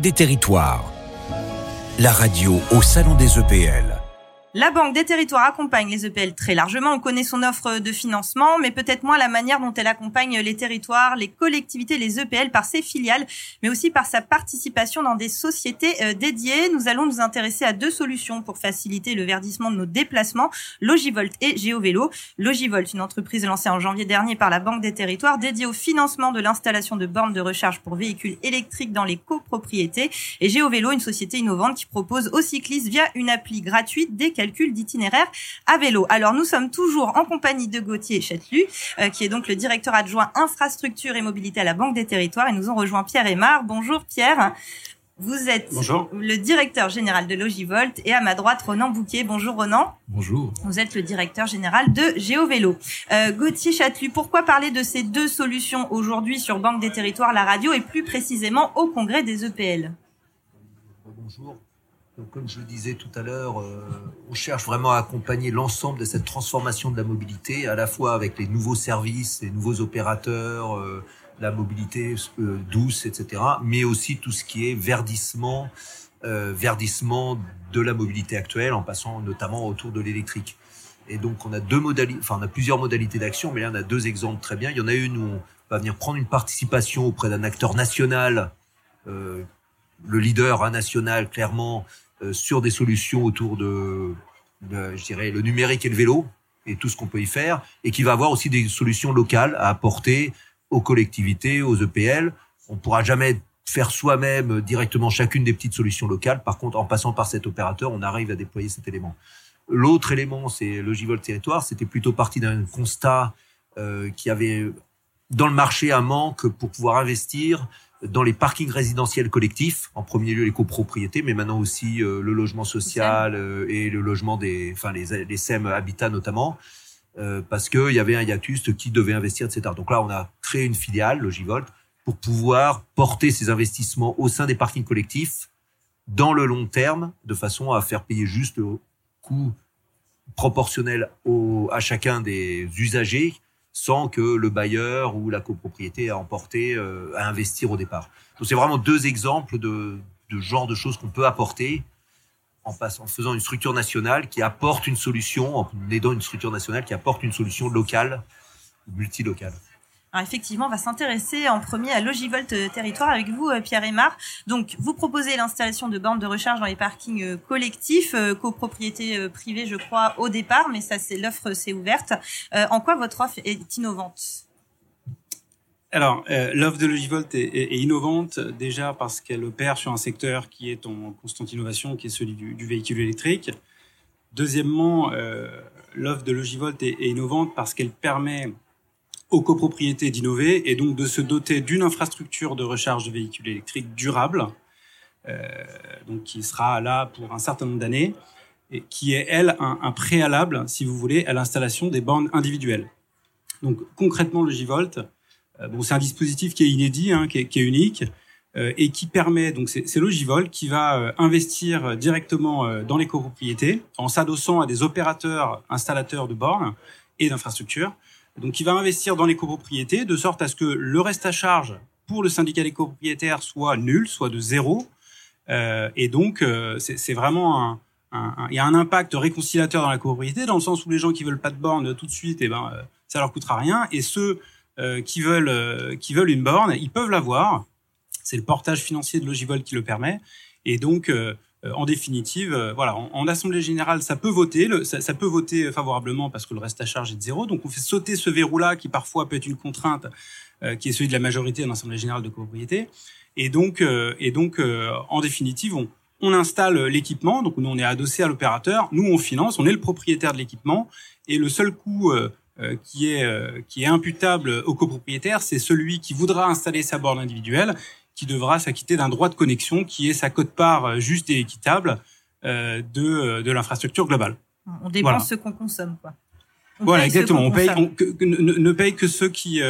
Des Territoires, la radio au Salon des EPL. La Banque des Territoires accompagne les EPL très largement. On connaît son offre de financement, mais peut-être moins la manière dont elle accompagne les territoires, les collectivités, les EPL par ses filiales, mais aussi par sa participation dans des sociétés euh, dédiées. Nous allons nous intéresser à deux solutions pour faciliter le verdissement de nos déplacements, Logivolt et GeoVélo. Logivolt, une entreprise lancée en janvier dernier par la Banque des Territoires, dédiée au financement de l'installation de bornes de recharge pour véhicules électriques dans les copropriétés. Et GeoVélo, une société innovante qui propose aux cyclistes via une appli gratuite des calcul d'itinéraire à vélo. Alors nous sommes toujours en compagnie de Gauthier Châtelu, euh, qui est donc le directeur adjoint infrastructure et mobilité à la Banque des Territoires, et nous ont rejoint Pierre Aymar. Bonjour Pierre. Vous êtes le directeur général de Logivolt et à ma droite Ronan Bouquet. Bonjour Ronan. Bonjour. Vous êtes le directeur général de GeoVélo. Euh, Gauthier Châtelu, pourquoi parler de ces deux solutions aujourd'hui sur Banque des Territoires, la radio et plus précisément au congrès des EPL Bonjour comme je le disais tout à l'heure, euh, on cherche vraiment à accompagner l'ensemble de cette transformation de la mobilité, à la fois avec les nouveaux services, les nouveaux opérateurs, euh, la mobilité euh, douce, etc., mais aussi tout ce qui est verdissement, verdissement de la mobilité actuelle, en passant notamment autour de l'électrique. Et donc on a deux modalités, enfin on a plusieurs modalités d'action, mais là on a deux exemples très bien. Il y en a une où on va venir prendre une participation auprès d'un acteur national le leader hein, national clairement sur des solutions autour de, je dirais, le numérique et le vélo et tout ce qu'on peut y faire, et qui va avoir aussi des solutions locales à apporter aux collectivités, aux EPL. On pourra jamais faire soi-même directement chacune des petites solutions locales. Par contre, en passant par cet opérateur, on arrive à déployer cet élément. L'autre élément, c'est le Givol territoire. C'était plutôt parti d'un constat euh, qui avait dans le marché un manque pour pouvoir investir dans les parkings résidentiels collectifs, en premier lieu les copropriétés, mais maintenant aussi euh, le logement social euh, et le logement des, enfin les, les SEM Habitat notamment, euh, parce qu'il y avait un hiatus qui devait investir, etc. Donc là, on a créé une filiale, Logivolt, pour pouvoir porter ces investissements au sein des parkings collectifs dans le long terme, de façon à faire payer juste le coût proportionnel au, à chacun des usagers sans que le bailleur ou la copropriété ait emporté euh, à investir au départ. Donc c'est vraiment deux exemples de, de genre de choses qu'on peut apporter en, passant, en faisant une structure nationale qui apporte une solution, en aidant une structure nationale qui apporte une solution locale, multilocale. Effectivement, on va s'intéresser en premier à Logivolt euh, Territoire avec vous, euh, Pierre Aymar. Donc, vous proposez l'installation de bornes de recharge dans les parkings euh, collectifs, copropriété privée, je crois, au départ, mais ça, l'offre, c'est ouverte. en quoi votre offre est innovante? Alors, l'offre de Logivolt est, innovante déjà parce qu'elle opère sur un secteur qui est en constante innovation, qui est celui du, véhicule électrique. Deuxièmement, l'offre de Logivolt est innovante parce qu'elle permet aux copropriétés d'innover et donc de se doter d'une infrastructure de recharge de véhicules électriques durable, euh, donc qui sera là pour un certain nombre d'années, et qui est, elle, un, préalable, si vous voulez, à l'installation des bornes individuelles. Donc concrètement, le J-Volt, euh, bon, c'est un dispositif qui est inédit, hein, qui, est, qui, est, unique, euh, et qui permet, donc c'est le J-Volt qui va euh, investir directement euh, dans les copropriétés en s'adossant à des opérateurs installateurs de bornes et d'infrastructures, donc, il va investir dans les copropriétés de sorte à ce que le reste à charge pour le syndicat des copropriétaires soit nul, soit de zéro. Euh, et donc, euh, c'est vraiment un, il y a un impact réconciliateur dans la copropriété dans le sens où les gens qui veulent pas de borne tout de suite, eh ben, euh, ça leur coûtera rien. Et ceux qui veulent, qui veulent une borne, ils peuvent l'avoir. C'est le portage financier de Logivol qui le permet. Et donc, en définitive, euh, voilà, en, assemblée générale, ça peut voter, ça, peut voter favorablement parce que le reste à charge est de zéro. Donc on fait sauter ce verrou-là qui parfois peut être une contrainte, euh, qui est celui de la majorité en assemblée générale de copropriété. Et donc, et donc, en définitive, on, on installe l'équipement. Donc nous, on est adossé à l'opérateur. Nous, on finance. On est le propriétaire de l'équipement. Et le seul coût qui est qui est imputable au copropriétaire, c'est celui qui voudra installer sa borne individuelle qui devra s'acquitter d'un droit de connexion qui est sa cote-part euh, juste et équitable euh, de, euh, de l'infrastructure globale. On dépense ce qu'on consomme, quoi. voilà, exactement. On paye, ne, paye que ceux qui,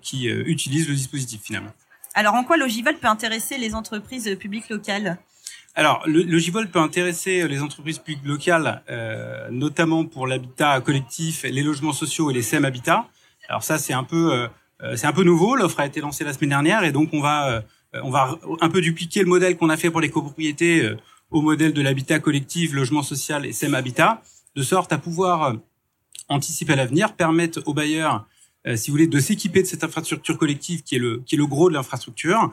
qui utilisent le dispositif finalement. Alors, en quoi Logivol peut intéresser les entreprises publiques locales? Alors, le, Logivol peut intéresser les entreprises publiques locales, notamment pour l'habitat collectif, les logements sociaux et les SEM Habitat. Alors ça, c'est un peu, c'est un peu nouveau. L'offre a été lancée la semaine dernière et donc on va on va un peu dupliquer le modèle qu'on a fait pour les copropriétés au modèle de l'habitat collectif, logement social et SEM Habitat, de sorte à pouvoir anticiper l'avenir, permettre aux bailleurs si vous voulez, de s'équiper de cette infrastructure collective qui est le gros de l'infrastructure,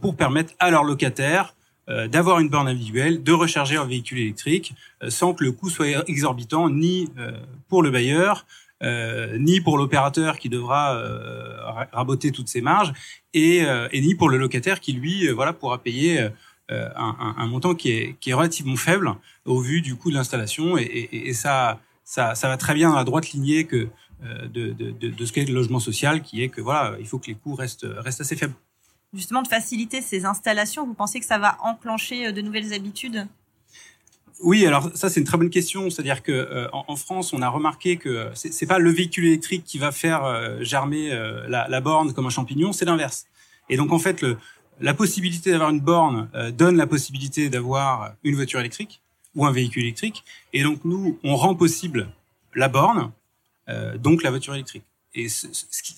pour permettre à leurs locataires euh, d'avoir une borne individuelle, de recharger un véhicule électrique, euh, sans que le coût soit exorbitant ni euh, pour le bailleur, ni pour l'opérateur qui devra raboter toutes ses marges, et, et, ni pour le locataire qui lui, voilà, pourra payer un, montant qui est, qui est relativement faible au vu du coût de l'installation, et, ça, ça, va très bien dans la droite lignée de, de, ce qu'est le logement social, qui est que voilà, il faut que les coûts restent, restent assez faibles. Justement de faciliter ces installations Vous pensez que ça va enclencher euh, de nouvelles habitudes? Oui, alors ça c'est une très bonne question. C'est-à-dire que euh, en, France, on a remarqué que c'est pas le véhicule électrique qui va faire euh, germer la, la, borne comme un champignon, c'est l'inverse. Et donc en fait, le, la possibilité d'avoir une borne donne la possibilité d'avoir une voiture électrique ou un véhicule électrique. Et donc nous, on rend possible la borne, donc la voiture électrique. Et ce,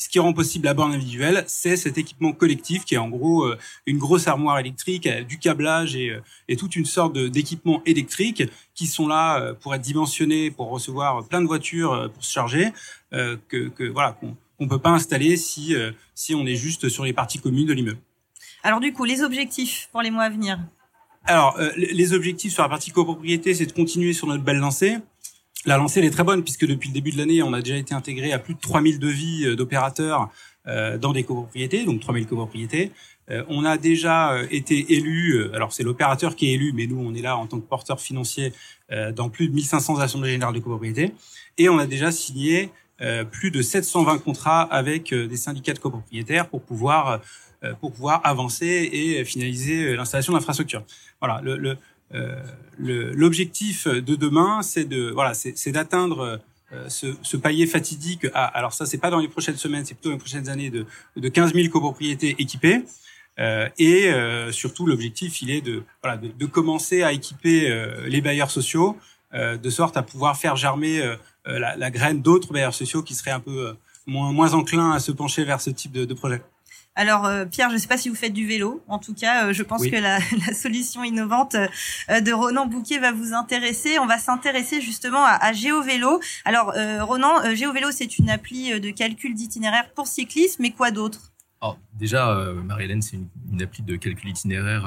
qui, rend possible la borne individuelle, c'est cet équipement collectif qui est en gros euh, une grosse armoire électrique, euh, du câblage et, euh, et toute une sorte d'équipements électriques qui sont là pour être dimensionnés pour recevoir plein de voitures pour se charger, que, que voilà qu'on ne peut pas installer si si on est juste sur les parties communes de l'immeuble. Alors du coup, les objectifs pour les mois à venir? Alors les objectifs sur la partie copropriété, c'est de continuer sur notre belle lancée. La lancée elle est très bonne puisque depuis le début de l'année, on a déjà été intégré à plus de 3000 devis euh, d'opérateurs euh, dans des copropriétés, donc 3000 copropriétés. Euh, on a déjà été élu, alors c'est l'opérateur qui est élu, mais nous on est là en tant que porteur financier dans plus de 1500 assemblées générales de copropriétés. Et on a déjà signé plus de 720 contrats avec des syndicats de copropriétaires pour pouvoir pour pouvoir avancer et finaliser l'installation d'infrastructures. Voilà, le, le, l'objectif de demain, c'est de voilà, c'est d'atteindre euh, ce, ce, palier fatidique. À, alors ça, c'est pas dans les prochaines semaines, c'est plutôt dans les prochaines années de, de 15 000 copropriétés équipées. Euh, et euh, surtout, l'objectif, il est de, voilà, de, de commencer à équiper euh, les bailleurs sociaux de sorte à pouvoir faire germer la, la, graine d'autres bailleurs sociaux qui seraient un peu moins, moins enclins à se pencher vers ce type de, de projet. Alors euh, Pierre, je ne sais pas si vous faites du vélo. En tout cas, euh, je pense que la, la, solution innovante euh, de Ronan Bouquet va vous intéresser. On va s'intéresser justement à, à GeoVélo. Alors Ronan, GeoVélo, c'est une appli de calcul d'itinéraire pour cyclistes, mais quoi d'autre? Alors déjà, Marie-Hélène, c'est une, une, appli de calcul d'itinéraire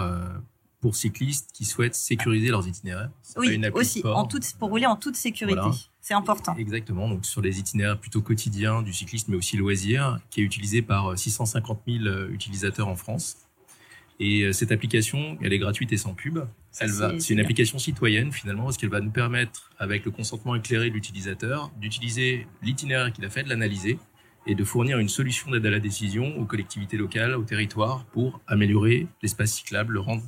pour cyclistes qui souhaitent sécuriser leurs itinéraires. Oui, aussi, en toute, pour rouler en toute sécurité. C'est important. Exactement, donc sur les itinéraires plutôt quotidiens du cycliste, mais aussi loisir, qui est utilisé par 650 000 euh, utilisateurs en France. Et euh, cette application, elle est gratuite et sans pub. Elle va, c'est une application citoyenne finalement, parce qu'elle va nous permettre, avec le consentement éclairé de l'utilisateur, d'utiliser l'itinéraire qu'il a fait, de l'analyser et de fournir une solution d'aide à la décision aux collectivités locales, aux territoires, pour améliorer l'espace cyclable, le rendre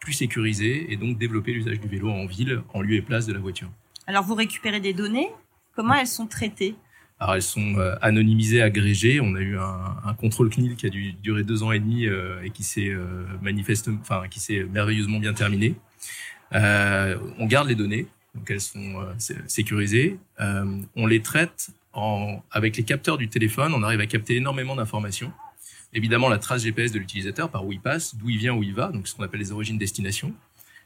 plus sécurisé et donc développer l'usage du vélo en ville en lieu et place de la voiture. Alors vous récupérez des données, comment elles sont traitées? Alors elles sont euh, anonymisées, agrégées. On a eu un, contrôle CNIL qui a dû durer deux ans et demi euh, et qui s'est euh, qui s'est merveilleusement bien terminé. On garde les données, donc elles sont sécurisées. on les traite avec les capteurs du téléphone. On arrive à capter énormément d'informations évidemment la trace GPS de l'utilisateur, par où il passe, d'où il vient, où il va, donc ce qu'on appelle les origines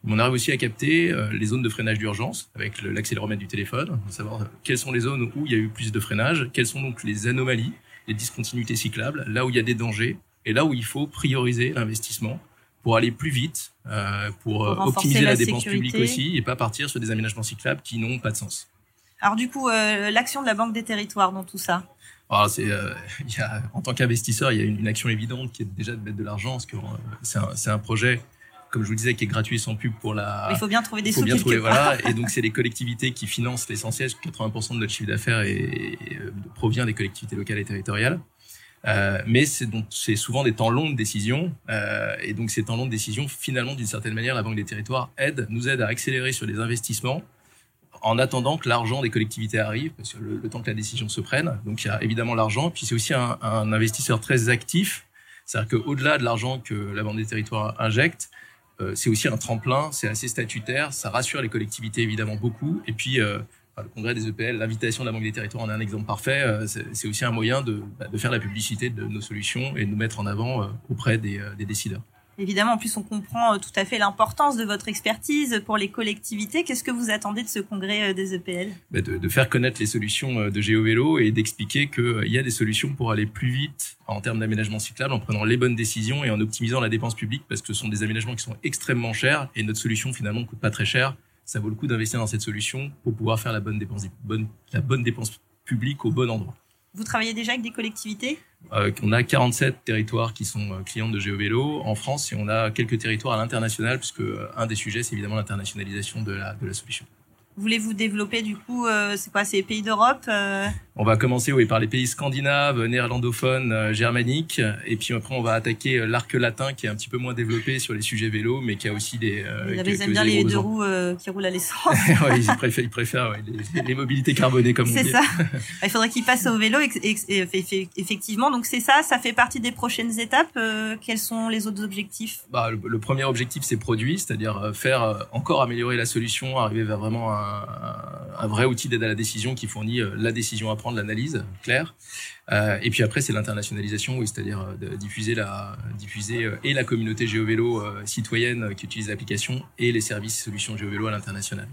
On arrive aussi à capter euh, les zones de freinage d'urgence avec l'accéléromètre du téléphone, savoir quelles sont les zones où il y a eu plus de freinage, quelles sont donc les anomalies, les discontinuités cyclables, là où il y a des dangers et là où il faut prioriser l'investissement pour aller plus vite, euh, pour, pour euh, optimiser la, la dépense publique aussi et pas partir sur des aménagements cyclables qui n'ont pas de sens. Alors du coup, euh, l'action de la Banque des Territoires dans tout ça? Alors, c'est, euh, y a, en tant qu'investisseur, il y a une, une, action évidente qui est déjà de mettre de l'argent, parce que euh, c'est, un, c'est un projet, comme je vous le disais, qui est gratuit sans pub pour la. Il faut bien trouver des sous. Bien trouver, voilà. Et donc, c'est les collectivités qui financent l'essentiel. 80% de notre chiffre d'affaires provient des collectivités locales et territoriales. Euh, mais c'est donc c'est souvent des temps longs de décision euh, et donc ces temps longs de décision finalement d'une certaine manière la banque des territoires aide nous aide à accélérer sur les investissements en attendant que l'argent des collectivités arrive, parce que le, temps que la décision se prenne. Donc il y a évidemment l'argent, puis c'est aussi un, un, investisseur très actif, c'est-à-dire qu'au-delà de l'argent que la Banque des Territoires injecte, c'est aussi un tremplin, c'est assez statutaire, ça rassure les collectivités évidemment beaucoup, et puis euh, le congrès des EPL, l'invitation de la Banque des Territoires en est un exemple parfait. C'est aussi un moyen de, bah, de, faire la publicité de nos solutions et de nous mettre en avant auprès des décideurs. Évidemment, en plus, on comprend euh, tout à fait l'importance de votre expertise pour les collectivités. Qu'est-ce que vous attendez de ce congrès euh, des EPL de, de, faire connaître les solutions euh, de GeoVélo et d'expliquer qu'il y a des solutions pour aller plus vite en termes d'aménagement cyclable en prenant les bonnes décisions et en optimisant la dépense publique parce que ce sont des aménagements qui sont extrêmement chers et notre solution finalement ne coûte pas très cher. Ça vaut le coup d'investir dans cette solution pour pouvoir faire la bonne dépense, la bonne dépense publique au bon endroit. Vous travaillez déjà avec des collectivités? Euh, On a 47 territoires qui sont euh, clients de GeoVélo en France et on a quelques territoires à l'international puisque euh, un des sujets c'est évidemment l'internationalisation de la, de la solution. Voulez-vous développer du coup, euh, c'est quoi, ces pays d'Europe euh On va commencer oui par les pays scandinaves, néerlandophones, euh, germaniques, et puis après on va attaquer l'arc latin qui est un petit peu moins développé sur les sujets vélo, mais qui a aussi des. Ils aiment bien les deux roues qui roulent à l'essence. ouais, ils préfèrent, ils préfèrent ouais, les, les, mobilités carbonées comme on dit. C'est ça. Il faudrait qu'ils passent au vélo effectivement. Donc c'est ça, ça fait partie des prochaines étapes. quels sont les autres objectifs? Bah, le, le, premier objectif c'est produit, c'est-à-dire faire encore améliorer la solution, arriver vers vraiment un un, vrai outil d'aide à la décision qui fournit euh, la décision à prendre, l'analyse claire. Euh, et puis après, c'est l'internationalisation, oui, c'est-à-dire euh, diffuser la diffuser et la communauté géovélo citoyenne qui utilise l'application et les services solutions géovélo à l'international.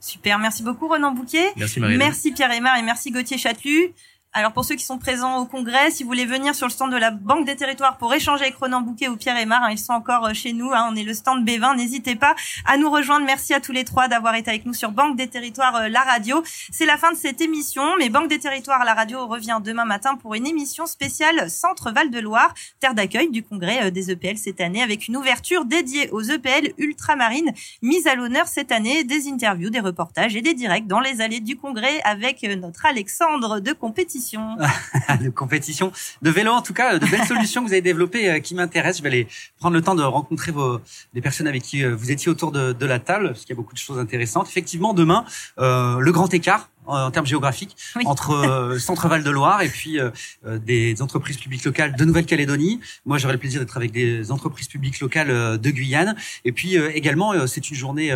Super, merci beaucoup Renan Bouquet. Merci Marie. Merci Pierre Aymar et merci Gauthier Chatelu. Alors pour ceux qui sont présents au congrès, si vous voulez venir sur le stand de la Banque des Territoires pour échanger avec Ronan Bouquet ou Pierre Aymar, hein, ils sont encore euh, chez nous, hein, on est le stand B20, n'hésitez pas à nous rejoindre. Merci à tous les trois d'avoir été avec nous sur Banque des Territoires, euh, la radio. C'est la fin de cette émission, mais Banque des Territoires, la radio revient demain matin pour une émission spéciale Centre Val-de-Loire, terre d'accueil du congrès euh, des EPL cette année, avec une ouverture dédiée aux EPL ultramarines, mise à l'honneur cette année, des interviews, des reportages et des directs dans les allées du congrès avec notre Alexandre de compétition de compétition, de vélo en tout cas, de belles solutions que vous avez développées euh, qui m'intéressent. Je vais aller prendre le temps de rencontrer vos, les personnes avec qui euh, vous étiez autour de, de la table, parce qu'il y a beaucoup de choses intéressantes. Effectivement, demain, euh, le grand écart en termes géographiques entre euh, Centre Val de Loire et puis euh, euh, des entreprises publiques locales de Nouvelle-Calédonie. Moi, j'aurai le plaisir d'être avec des entreprises publiques locales de Guyane. Et puis également, c'est une journée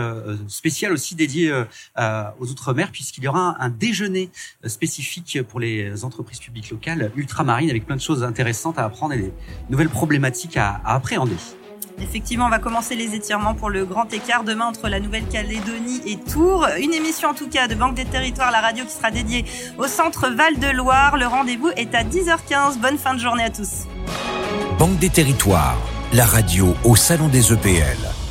spéciale aussi dédiée aux Outre-mer puisqu'il y aura un, déjeuner spécifique pour les entreprises publiques locales ultramarines avec plein de choses intéressantes à apprendre et des nouvelles problématiques à, à appréhender. Effectivement, on va commencer les étirements pour le grand écart demain entre la Nouvelle-Calédonie et Tours. Une émission en tout cas de Banque des Territoires, la radio qui sera dédiée au centre Val-de-Loire. Le rendez-vous est à 10h15. Bonne fin de journée à tous. Banque des Territoires, la radio au Salon des EPL.